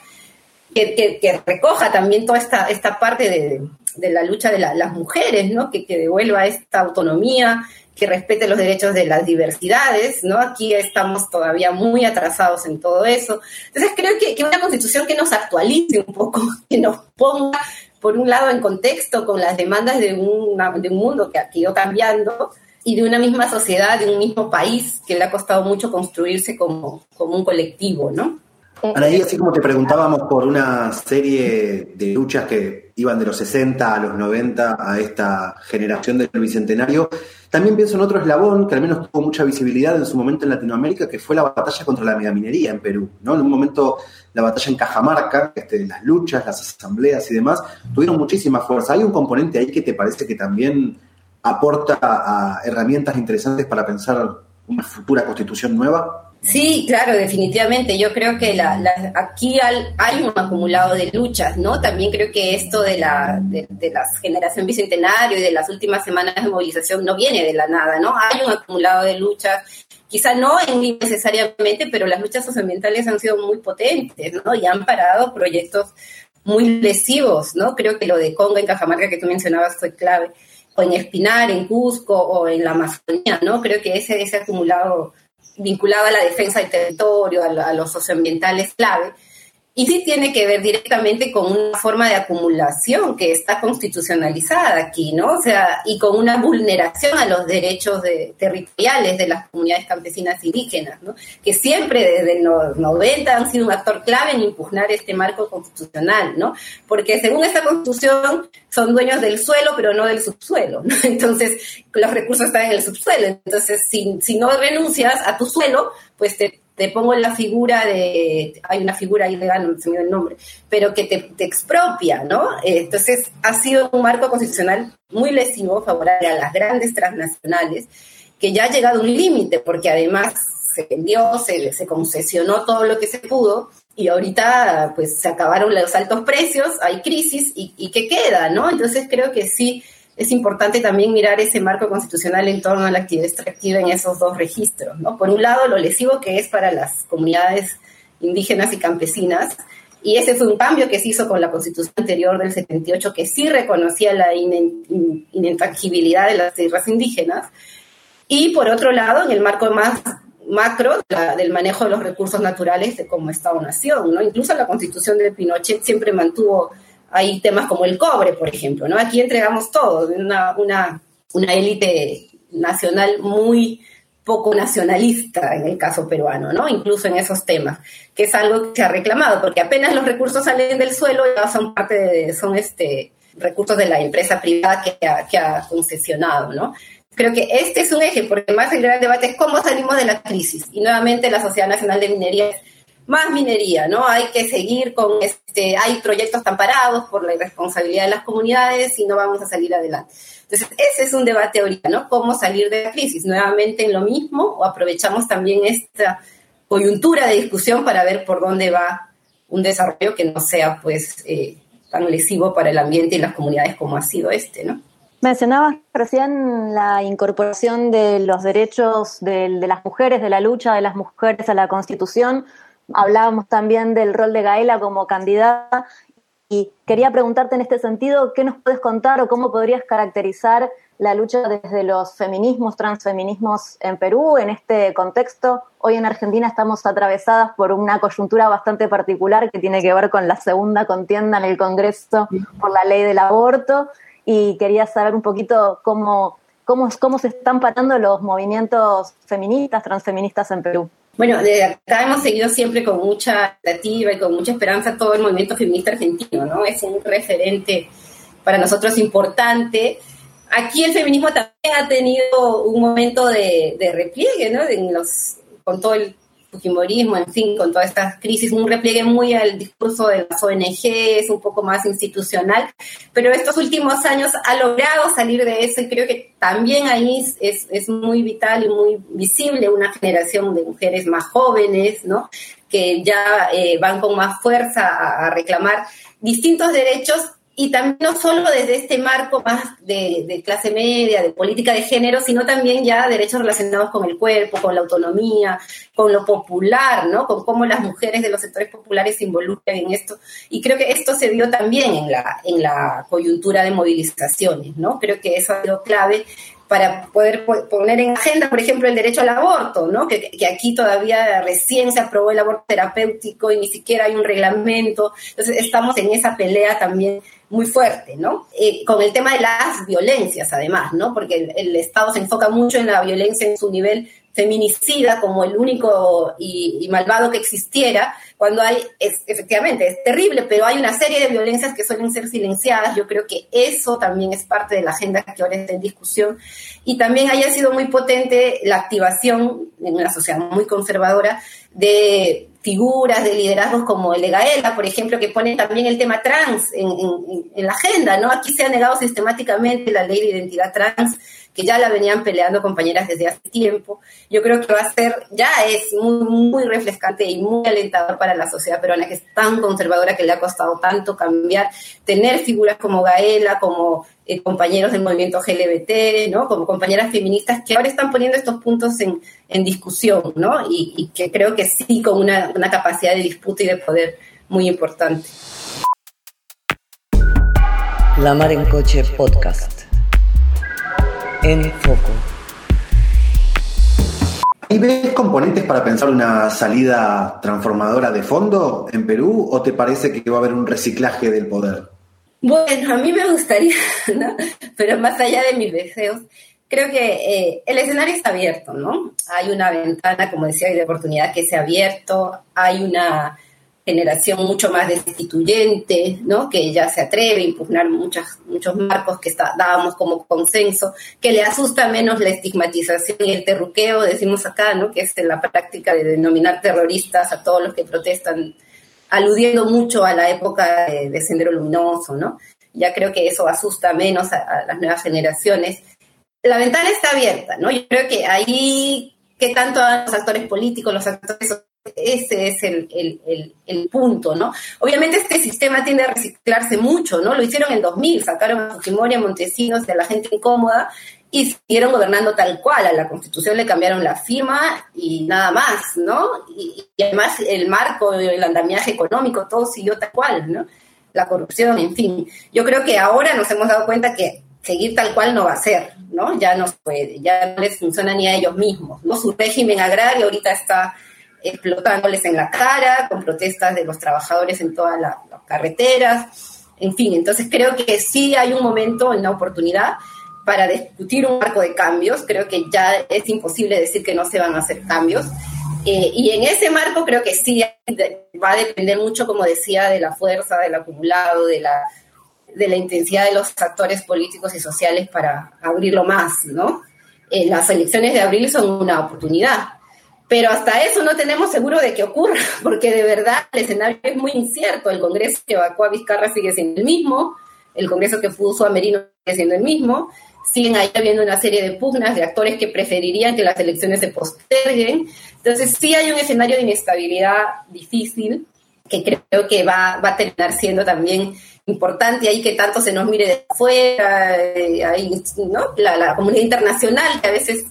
[SPEAKER 8] que, que, recoja también toda esta, esta parte de, de la lucha de la, las mujeres, ¿no? que, que devuelva esta autonomía, que respete los derechos de las diversidades, ¿no? Aquí estamos todavía muy atrasados en todo eso. Entonces creo que, una constitución que nos actualice un poco, [laughs] que nos ponga, por un lado, en contexto con las demandas de un mundo que ha ido cambiando y de una misma sociedad, de un mismo país, que le ha costado mucho construirse como, como un colectivo, ¿no?
[SPEAKER 7] Anaí, así como te preguntábamos por una serie de luchas que iban de los 60 a los 90 a esta generación del Bicentenario. También pienso en otro eslabón que al menos tuvo mucha visibilidad en su momento en Latinoamérica, que fue la batalla contra la megaminería en Perú. ¿no? En un momento la batalla en Cajamarca, este, las luchas, las asambleas y demás, tuvieron muchísima fuerza. ¿Hay un componente ahí que te parece que también aporta a herramientas interesantes para pensar una futura constitución nueva?
[SPEAKER 8] Sí, claro, definitivamente. Yo creo que la, aquí hay un acumulado de luchas, ¿no? También creo que esto de la, de, la generación bicentenario y de las últimas semanas de movilización no viene de la nada, ¿no? Hay un acumulado de luchas, quizá no en necesariamente, pero las luchas socioambientales han sido muy potentes, ¿no? Y han parado proyectos muy lesivos, ¿no? Creo que lo de Congo en Cajamarca que tú mencionabas fue clave, o en Espinar, en Cusco, o en la Amazonía, ¿no? Creo que ese, ese acumulado vinculado a la defensa del territorio, a, a los socioambientales clave, y sí tiene que ver directamente con una forma de acumulación que está constitucionalizada aquí, ¿no? O sea, y con una vulneración a los derechos territoriales de las comunidades campesinas indígenas, ¿no? Que siempre desde los 90 han sido un actor clave en impugnar este marco constitucional, ¿no? Porque según esta constitución son dueños del suelo, pero no del subsuelo, ¿no? [laughs] Entonces, los recursos están en el subsuelo. Entonces, si, si no renuncias a tu suelo, pues te te pongo la figura de, hay una figura ilegal, no se me dio el nombre, pero que te, expropia, ¿no? Entonces ha sido un marco constitucional muy lesivo, favorable a las grandes transnacionales, que ya ha llegado a un límite, porque además se vendió, se, se concesionó todo lo que se pudo, y ahorita pues se acabaron los altos precios, hay crisis, y, y ¿qué queda, no? Entonces creo que sí es importante también mirar ese marco constitucional en torno a la actividad extractiva en esos dos registros. ¿no? Por un lado, lo lesivo que es para las comunidades indígenas y campesinas, y ese fue un cambio que se hizo con la constitución anterior del 78, que sí reconocía la inentangibilidad de las tierras indígenas. Y por otro lado, en el marco más macro del manejo de los recursos naturales de como Estado-Nación, ¿no? Incluso la constitución de Pinochet siempre mantuvo hay temas como el cobre, por ejemplo, ¿no? Aquí entregamos todo, una, una, una élite nacional muy poco nacionalista en el caso peruano, ¿no? Incluso en esos temas, que es algo que se ha reclamado, porque apenas los recursos salen del suelo ya son parte de, son este recursos de la empresa privada que ha, que ha concesionado, ¿no? Creo que este es un eje, porque más el gran debate es cómo salimos de la crisis. Y nuevamente la Sociedad Nacional de Minería más minería, ¿no? Hay que seguir con este, hay proyectos tan parados por la irresponsabilidad de las comunidades y no vamos a salir adelante. Entonces, ese es un debate ahorita, ¿no? ¿Cómo salir de la crisis? Nuevamente en lo mismo o aprovechamos también esta coyuntura de discusión para ver por dónde va un desarrollo que no sea, pues, eh, tan lesivo para el ambiente y las comunidades como ha sido este, ¿no?
[SPEAKER 2] Mencionabas recién la incorporación de los derechos de, de, las mujeres, de la lucha de las mujeres a la Constitución. Hablábamos también del rol de Gaela como candidata y quería preguntarte en este sentido, ¿qué nos puedes contar o cómo podrías caracterizar la lucha desde los feminismos, transfeminismos en Perú en este contexto? Hoy en Argentina estamos atravesadas por una coyuntura bastante particular que tiene que ver con la segunda contienda en el Congreso por la ley del aborto y quería saber un poquito cómo, cómo, cómo se están parando los movimientos feministas, transfeministas en Perú.
[SPEAKER 8] Bueno, de acá hemos seguido siempre con mucha expectativa y con mucha esperanza todo el movimiento feminista argentino, ¿no? Es un referente para nosotros importante. Aquí el feminismo también ha tenido un momento de, de repliegue, ¿no? En los, con todo el fujimorismo, en fin, con todas estas crisis, un repliegue muy al discurso de las ONGs, un poco más institucional, pero estos últimos años ha logrado salir de eso y creo que también ahí es, es muy vital y muy visible una generación de mujeres más jóvenes, ¿no? que ya eh, van con más fuerza a reclamar distintos derechos y también no solo desde este marco más de, clase media, de política de género, sino también ya derechos relacionados con el cuerpo, con la autonomía, con lo popular, ¿no? Con cómo las mujeres de los sectores populares se involucran en esto. Y creo que esto se vio también en la, en la coyuntura de movilizaciones, ¿no? Creo que eso ha sido clave para poder poner en agenda, por ejemplo, el derecho al aborto, ¿no? Que, aquí todavía recién se aprobó el aborto terapéutico y ni siquiera hay un reglamento. Entonces, estamos en esa pelea también muy fuerte, ¿no? Eh, con el tema de las violencias, además, ¿no? Porque el, Estado se enfoca mucho en la violencia en su nivel feminicida como el único y, malvado que existiera, cuando hay, es, efectivamente, es terrible, pero hay una serie de violencias que suelen ser silenciadas. Yo creo que eso también es parte de la agenda que ahora está en discusión. Y también haya sido muy potente la activación en una sociedad muy conservadora de figuras de liderazgos como el de por ejemplo, que pone también el tema trans en, en, la agenda, ¿no? Aquí se ha negado sistemáticamente la ley de identidad trans que ya la venían peleando compañeras desde hace tiempo. Yo creo que va a ser, ya es muy, muy refrescante y muy alentador para la sociedad peruana, que es tan conservadora que le ha costado tanto cambiar, tener figuras como Gaela, como eh, compañeros del movimiento LGBT, ¿no? como compañeras feministas que ahora están poniendo estos puntos en, en discusión, ¿no? Y, y, que creo que sí con una, una capacidad de disputa y de poder muy importante.
[SPEAKER 1] La Mar en Coche Podcast en foco.
[SPEAKER 7] ¿Y ves componentes para pensar una salida transformadora de fondo en Perú o te parece que va a haber un reciclaje del poder?
[SPEAKER 8] Bueno, a mí me gustaría, [laughs] ¿no? pero más allá de mis deseos, creo que eh, el escenario está abierto, ¿no? Hay una ventana, como decía, de oportunidad que se ha abierto, hay una generación mucho más destituyente, ¿no? que ya se atreve a impugnar muchas, muchos marcos que está, dábamos como consenso, que le asusta menos la estigmatización y el terruqueo, decimos acá, ¿no? que es la práctica de denominar terroristas a todos los que protestan, aludiendo mucho a la época de, Sendero Luminoso, ¿no? Ya creo que eso asusta menos a, las nuevas generaciones. La ventana está abierta, ¿no? Yo creo que ahí que tanto los actores políticos, los actores ese es el, punto, ¿no? Obviamente este sistema tiende a reciclarse mucho, ¿no? Lo hicieron en 2000, sacaron a Fujimori, a Montesinos, de la gente incómoda y siguieron gobernando tal cual. A la Constitución le cambiaron la firma y nada más, ¿no? Y, además el marco, el andamiaje económico, todo siguió tal cual, ¿no? La corrupción, en fin. Yo creo que ahora nos hemos dado cuenta que seguir tal cual no va a ser, ¿no? Ya no puede, ya no les funciona ni a ellos mismos, ¿no? Su régimen agrario ahorita está explotándoles en la cara, con protestas de los trabajadores en todas las carreteras, en fin, entonces creo que sí hay un momento, una oportunidad para discutir un marco de cambios, creo que ya es imposible decir que no se van a hacer cambios, eh, y en ese marco creo que sí va a depender mucho, como decía, de la fuerza, del acumulado, de la, de la intensidad de los actores políticos y sociales para abrirlo más, ¿no? Eh, las elecciones de abril son una oportunidad, pero hasta eso no tenemos seguro de que ocurra, [laughs] porque de verdad el escenario es muy incierto. El Congreso que evacuó a Vizcarra sigue siendo el mismo, el Congreso que puso a Merino sigue siendo el mismo, siguen ahí habiendo una serie de pugnas de actores que preferirían que las elecciones se posterguen. Entonces sí hay un escenario de inestabilidad difícil que creo que va, va a terminar siendo también importante ahí que tanto se nos mire de afuera, eh, ahí, ¿no? la, la comunidad internacional que a veces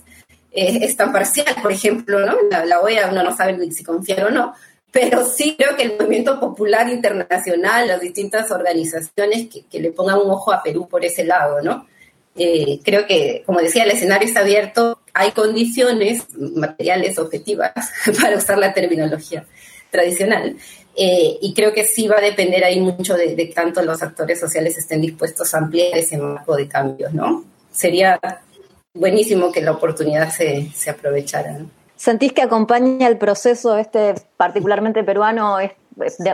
[SPEAKER 8] es tan parcial, por ejemplo, ¿no? La, OEA uno no sabe si confiar o no, pero sí creo que el movimiento popular internacional, las distintas organizaciones que, le pongan un ojo a Perú por ese lado, ¿no? Eh, creo que, como decía, el escenario está abierto, hay condiciones materiales objetivas [laughs] para usar la terminología tradicional. Eh, y creo que sí va a depender ahí mucho de, de tanto los actores sociales estén dispuestos a ampliar ese marco de cambios, ¿no? Sería buenísimo que la oportunidad se, se aprovechara.
[SPEAKER 2] ¿Sentís que acompaña el proceso este particularmente peruano?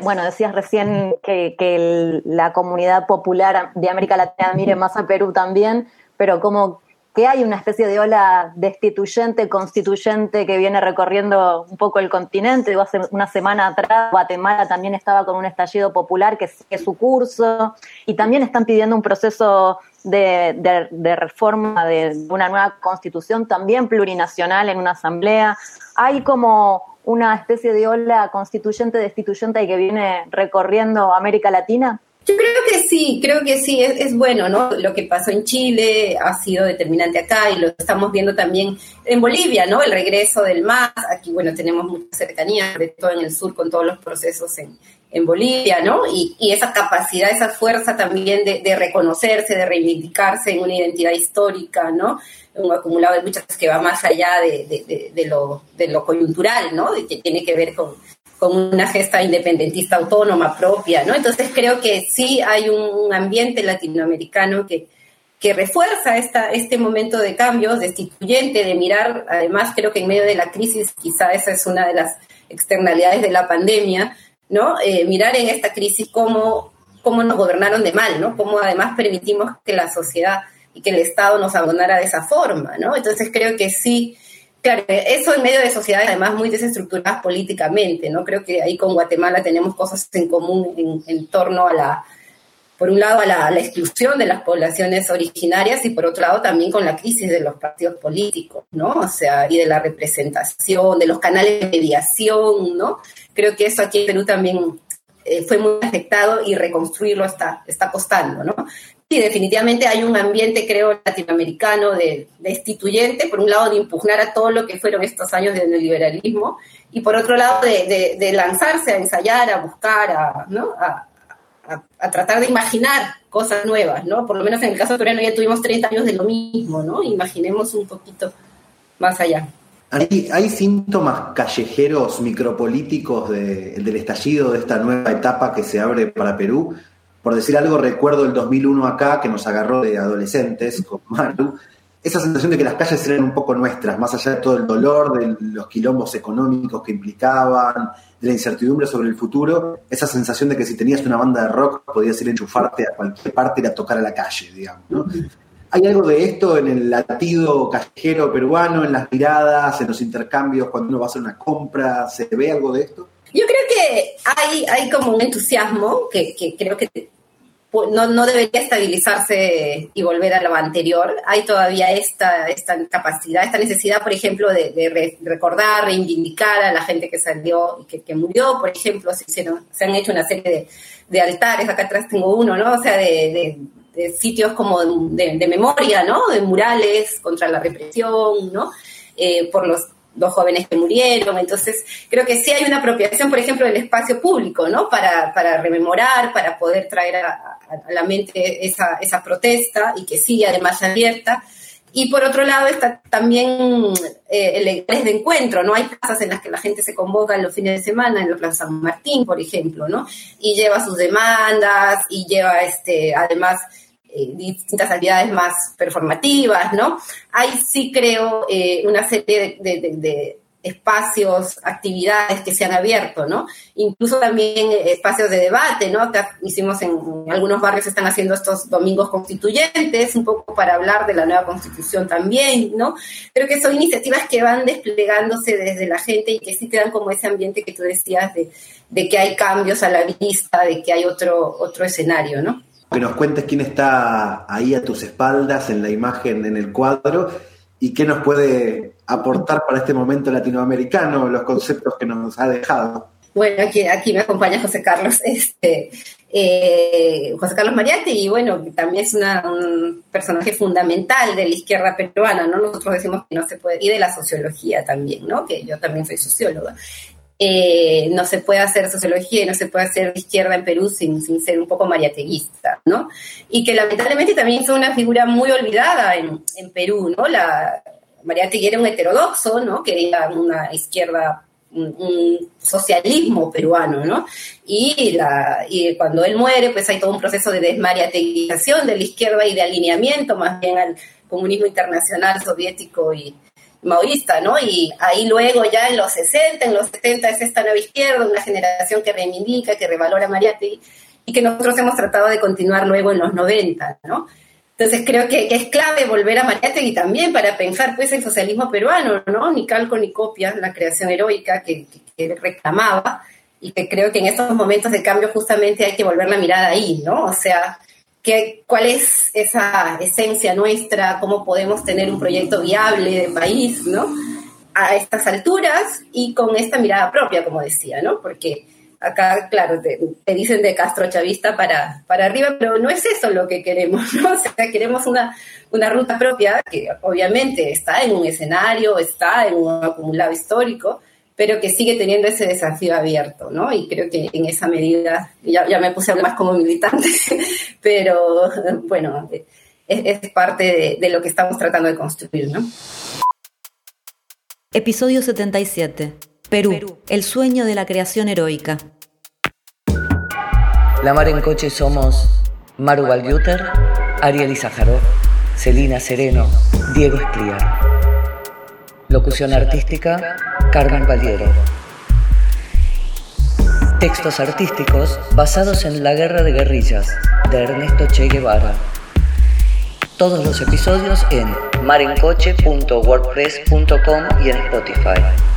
[SPEAKER 2] bueno, decías recién que, que la comunidad popular de América Latina mire más a Perú también, pero como que hay una especie de ola destituyente, constituyente que viene recorriendo un poco el continente. Hace una semana atrás Guatemala también estaba con un estallido popular que sigue su curso y también están pidiendo un proceso de, de, reforma de una nueva constitución también plurinacional en una asamblea. Hay como una especie de ola constituyente, destituyente que viene recorriendo América Latina.
[SPEAKER 8] Yo creo que sí, creo que sí, es, bueno, ¿no? Lo que pasó en Chile ha sido determinante acá y lo estamos viendo también en Bolivia, ¿no? El regreso del MAS, aquí, bueno, tenemos mucha cercanía, sobre todo en el sur, con todos los procesos en, en Bolivia, ¿no? Y, esa capacidad, esa fuerza también de, reconocerse, de reivindicarse en una identidad histórica, ¿no? Un acumulado de muchas cosas que va más allá de, lo, de lo coyuntural, ¿no? que tiene que ver con, con una gesta independentista autónoma propia, ¿no? Entonces creo que sí hay un ambiente latinoamericano que, que refuerza esta, este momento de cambios, destituyente, de mirar, además creo que en medio de la crisis, quizá esa es una de las externalidades de la pandemia, ¿no? Eh, mirar en esta crisis cómo, cómo nos gobernaron de mal, ¿no? Cómo además permitimos que la sociedad y que el Estado nos abonara de esa forma, ¿no? Entonces creo que sí, claro, eso en medio de sociedades además muy desestructuradas políticamente, ¿no? Creo que ahí con Guatemala tenemos cosas en común en, en torno a la por un lado a la, exclusión de las poblaciones originarias y por otro lado también con la crisis de los partidos políticos, ¿no? O sea, y de la representación, de los canales de mediación, ¿no? Creo que eso aquí en Perú también eh, fue muy afectado y reconstruirlo está, está costando, ¿no? Sí, definitivamente hay un ambiente, creo, latinoamericano de destituyente, por un lado de impugnar a todo lo que fueron estos años de neoliberalismo y por otro lado de, de, lanzarse a ensayar, a buscar, a, ¿no? a, tratar de imaginar cosas nuevas, ¿no? Por lo menos en el caso coreano ya tuvimos 30 años de lo mismo, ¿no? Imaginemos un poquito más allá.
[SPEAKER 7] ¿Hay, síntomas callejeros micropolíticos del estallido de esta nueva etapa que se abre para Perú? Por decir algo, recuerdo el 2001 acá, que nos agarró de adolescentes con Maru, esa sensación de que las calles eran un poco nuestras, más allá de todo el dolor, de los quilombos económicos que implicaban, de la incertidumbre sobre el futuro, esa sensación de que si tenías una banda de rock podías ir a enchufarte a cualquier parte y a tocar a la calle, digamos. ¿no? ¿Hay algo de esto en el latido callejero peruano, en las miradas, en los intercambios cuando uno va a hacer una compra? ¿Se ve algo de esto?
[SPEAKER 8] Yo creo que hay, hay como un entusiasmo que, que creo que no, no, debería estabilizarse y volver a lo anterior. Hay todavía esta, esta capacidad, esta necesidad, por ejemplo, de, recordar, reivindicar a la gente que salió y que, murió. Por ejemplo, se, se, han hecho una serie de, altares, acá atrás tengo uno, ¿no? O sea, de, sitios como de, memoria, ¿no? De murales contra la represión, ¿no? Eh, por los dos jóvenes que murieron. Entonces, creo que sí hay una apropiación, por ejemplo, del espacio público, ¿no? Para, para rememorar, para poder traer a, la mente esa, esa, protesta y que sigue además abierta. Y por otro lado está también eh, el de encuentro, ¿no? Hay plazas en las que la gente se convoca en los fines de semana, en la Plaza San Martín, por ejemplo, ¿no? Y lleva sus demandas y lleva, este, además, eh, distintas actividades más performativas, ¿no? Ahí sí creo eh, una serie de, espacios, actividades que se han abierto, ¿no? Incluso también espacios de debate, ¿no? Acá hicimos en, algunos barrios están haciendo estos domingos constituyentes, un poco para hablar de la nueva constitución también, ¿no? Creo que son iniciativas que van desplegándose desde la gente y que sí dan como ese ambiente que tú decías de, de que hay cambios a la vista, de que hay otro, otro escenario, ¿no?
[SPEAKER 7] Que nos cuentes quién está ahí a tus espaldas en la imagen, en el cuadro, y qué nos puede aportar para este momento latinoamericano, los conceptos que nos ha dejado.
[SPEAKER 8] Bueno, aquí, aquí me acompaña José Carlos, [laughs] este, eh, José Carlos Mariatti, y bueno, también es un personaje fundamental de la izquierda peruana, ¿no? Nosotros decimos que no se puede, y de la sociología también, ¿no? Que yo también soy socióloga. Eh, no se puede hacer sociología y no se puede hacer izquierda en Perú sin, sin ser un poco mariateguista, ¿no? Y que lamentablemente también fue una figura muy olvidada en, en Perú, ¿no? La, Mariategui era un heterodoxo, ¿no? Quería una izquierda, un, socialismo peruano, ¿no? Y, y cuando él muere, pues hay todo un proceso de desmariateguización de la izquierda y de alineamiento más bien al comunismo internacional soviético y, maoísta, ¿no? Y ahí luego ya en los 60, en los 70 es esta nueva izquierda, una generación que reivindica, que revalora a Mariátegui y que nosotros hemos tratado de continuar luego en los 90, ¿no? Entonces creo que, es clave volver a Mariátegui también para pensar pues el socialismo peruano, ¿no? Ni calco ni copia, la creación heroica que, que reclamaba y que creo que en estos momentos de cambio justamente hay que volver la mirada ahí, ¿no? O sea, cuál es esa esencia nuestra, cómo podemos tener un proyecto viable de país, ¿no? A estas alturas y con esta mirada propia, como decía, ¿no? Porque acá, claro, te, dicen de Castro Chavista para, para arriba, pero no es eso lo que queremos, ¿no? [laughs] O sea, queremos una, una ruta propia que obviamente está en un escenario, está en un acumulado histórico, pero que sigue teniendo ese desafío abierto, ¿no? Y creo que en esa medida, ya, ya me puse a hablar más como militante, [laughs] pero bueno, es, es parte de, de, lo que estamos tratando de construir, ¿no?
[SPEAKER 2] Episodio 77. Perú, el sueño de la creación heroica.
[SPEAKER 1] La Mar en Coche somos Maru Valguter, Ariel Izajarov, Celina Sereno, Diego Espliar. Locución artística, Carmen Valiero. Textos artísticos basados en La Guerra de Guerrillas, de Ernesto Che Guevara. Todos los episodios en marencoche.wordpress.com y en Spotify.